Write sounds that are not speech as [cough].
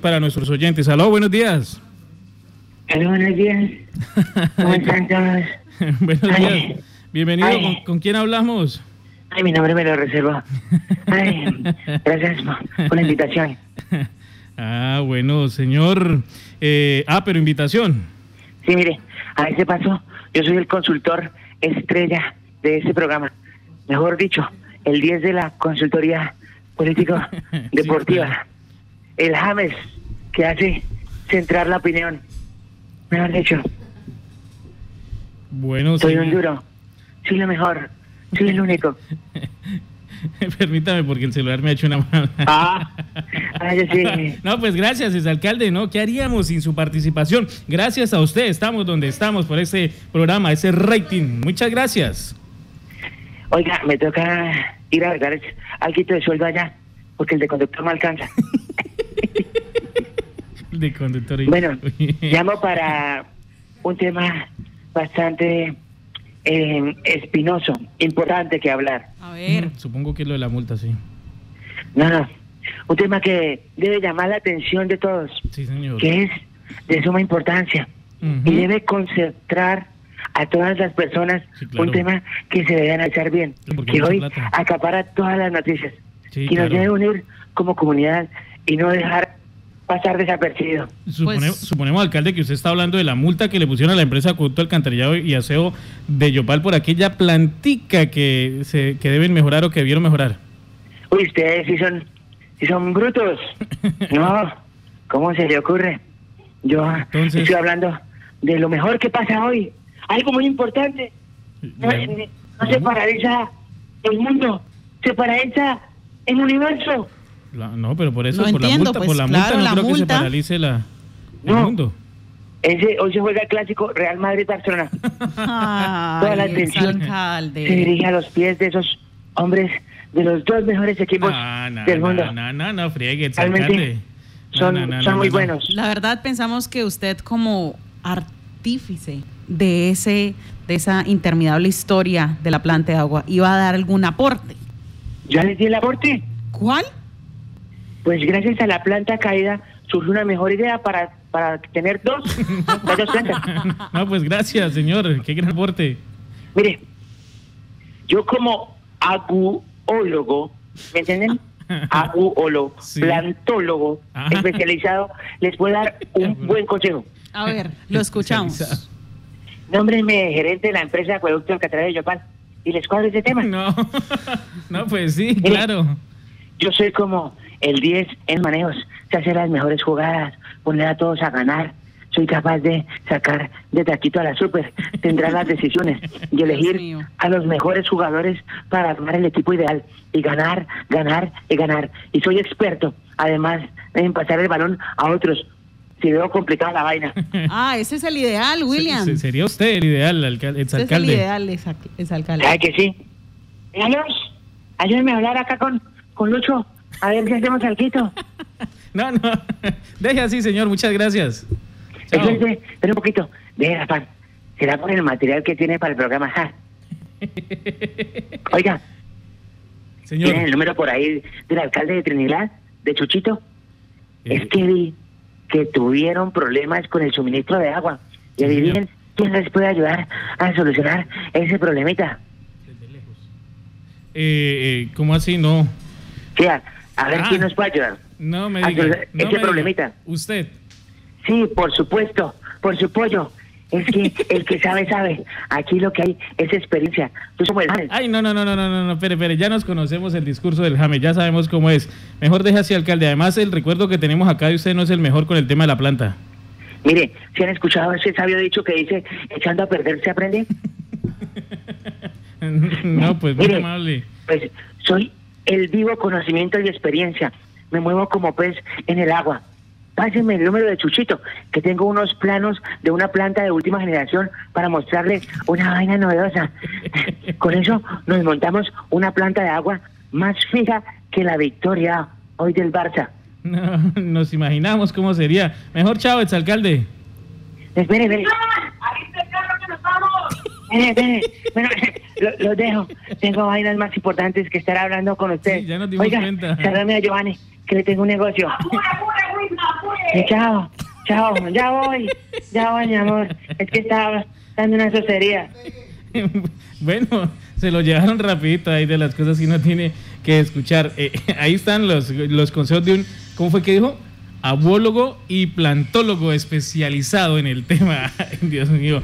para nuestros oyentes. Aló, buenos días. Aló, buenos días. ¿Cómo están todos? [laughs] buenos días. Ay. Bienvenido. Ay. ¿Con, con quién hablamos? Ay, mi nombre me lo reservo. Ay, [laughs] gracias por la invitación. [laughs] ah, bueno, señor. Eh, ah, pero invitación. Sí, mire, a ese paso, yo soy el consultor estrella de este programa. Mejor dicho, el 10 de la consultoría político-deportiva. El James que hace centrar la opinión. Mejor dicho, Bueno, soy señor. un duro. Soy lo mejor. Soy el único. [laughs] Permítame porque el celular me ha hecho una mala. Ah, yo sí. [laughs] No, pues gracias, exalcalde, ¿no? ¿Qué haríamos sin su participación? Gracias a usted, estamos donde estamos por ese programa, ese rating. Muchas gracias. Oiga, me toca ir a arreglar algo de sueldo allá, porque el de conductor no alcanza. [laughs] De conductor. Bueno, [laughs] llamo para un tema bastante eh, espinoso, importante que hablar. A ver. Mm, Supongo que es lo de la multa, sí. No, no, un tema que debe llamar la atención de todos, Sí, señor. que es de suma importancia Ujú. y debe concentrar a todas las personas Sí, claro. un tema que se debe analizar bien, Sí, que hoy plata. acapara todas las noticias, Sí, que nos claro. debe unir como comunidad y no dejar pasar desapercibido. Supone- Pues- suponemos, alcalde, que usted está hablando de la multa que le pusieron a la empresa Acueducto Alcantarillado y Aseo de Yopal por aquella plantica que, se, que deben mejorar o que debieron mejorar. Uy, ustedes sí son, sí son brutos. [laughs] No, ¿cómo se le ocurre? Yo Entonces- estoy hablando de lo mejor que pasa hoy. Algo muy importante. No, La- eh, no se paraliza el mundo, se paraliza el universo. La- no, pero por eso, No por entiendo, la multa, pues, por la claro, multa no la creo que se paralice la, el mundo. Ese, hoy se juega el clásico Real Madrid-Barcelona. [laughs] Toda la atención alcalde. se dirige a los pies de esos hombres de los dos mejores equipos no, del mundo. no, no, no, friegue, Realmente son, no, no, son no, muy no. buenos. La verdad pensamos que usted como artífice de ese de esa interminable historia de la planta de agua iba a dar algún aporte. ¿Ya les di el aporte? ¿Cuál? Pues gracias a la planta caída surgió una mejor idea para, para tener [laughs] dos, plantas. No, pues gracias, señor. Qué gran aporte. Mire, yo como aguólogo, ¿me entienden? [laughs] Aguólogo, Sí. plantólogo, Ah. especializado, les puedo dar un buen consejo. A ver, lo escuchamos. Nómbrenme gerente de la empresa Acueducto Alcatraz de Yopal y les cuadro ese tema. No, [laughs] no, pues sí, claro. Yo soy como el 10 en manejos, sé hacer las mejores jugadas, poner a todos a ganar. Soy capaz de sacar de taquito a la super, tendrá las decisiones y elegir a los mejores jugadores para armar el equipo ideal y ganar, ganar y ganar. Y soy experto, además, en pasar el balón a otros. Si veo complicada la vaina. [laughs] Ah, ese es el ideal, William. Se- se- sería usted el ideal, alcal- Ese es el ideal, exa- exalcalde. ¿Sabes que sí? Ayúdenme a hablar acá con, con Lucho, a ver si hacemos algo. [laughs] No, no. Deje así, señor. Muchas gracias. Chao. Espera un poquito. Deja, pan. Será por el material que tiene para el programa. Ja. [laughs] Oiga, Señor. ¿tiene el número por ahí del alcalde de Trinidad, de Chuchito? Eh, Es que vi que tuvieron problemas con el suministro de agua. Y adivinen quién les puede ayudar a solucionar ese problemita. eh, eh, ¿Cómo así? No. A, a ver Ah. quién nos puede ayudar. No me Ah, diga. no ese diga. problemita. Usted. Sí, por supuesto, por su pollo. Es que [laughs] el que sabe, sabe. Aquí lo que hay es experiencia. Tú somos el James. Ay, no, no, no, no, no, no, no, espere, espere, ya nos conocemos el discurso del Jame, ya sabemos cómo es. Mejor deje así, alcalde. Además, el recuerdo que tenemos acá de usted no es el mejor con el tema de la planta. Mire, si han escuchado ese sabio dicho que dice, echando a perder se aprende? [laughs] no, pues muy Mire, amable. Pues soy el vivo conocimiento y experiencia. Me muevo como pez en el agua. Pásenme el número de Chuchito, que tengo unos planos de una planta de última generación para mostrarle una vaina novedosa. [laughs] Con eso nos montamos una planta de agua más fija que la victoria hoy del Barça. No, nos imaginamos cómo sería. Mejor chao, exalcalde. Espere, espere. Bueno, [laughs] lo- los dejo. Tengo vainas más importantes que estar hablando con ustedes. Sí, ya nos dimos Oiga, cuenta. saludame a Giovanni, que le tengo un negocio. Chao, chao, ya voy, ya voy, mi amor. Es que estaba dando una socería. [laughs] bueno, se lo llevaron rapidito ahí de las cosas que uno tiene que escuchar. Eh, [laughs] ahí están los, los consejos de un, ¿cómo fue que dijo? Abólogo y plantólogo especializado en el tema. Dios mío.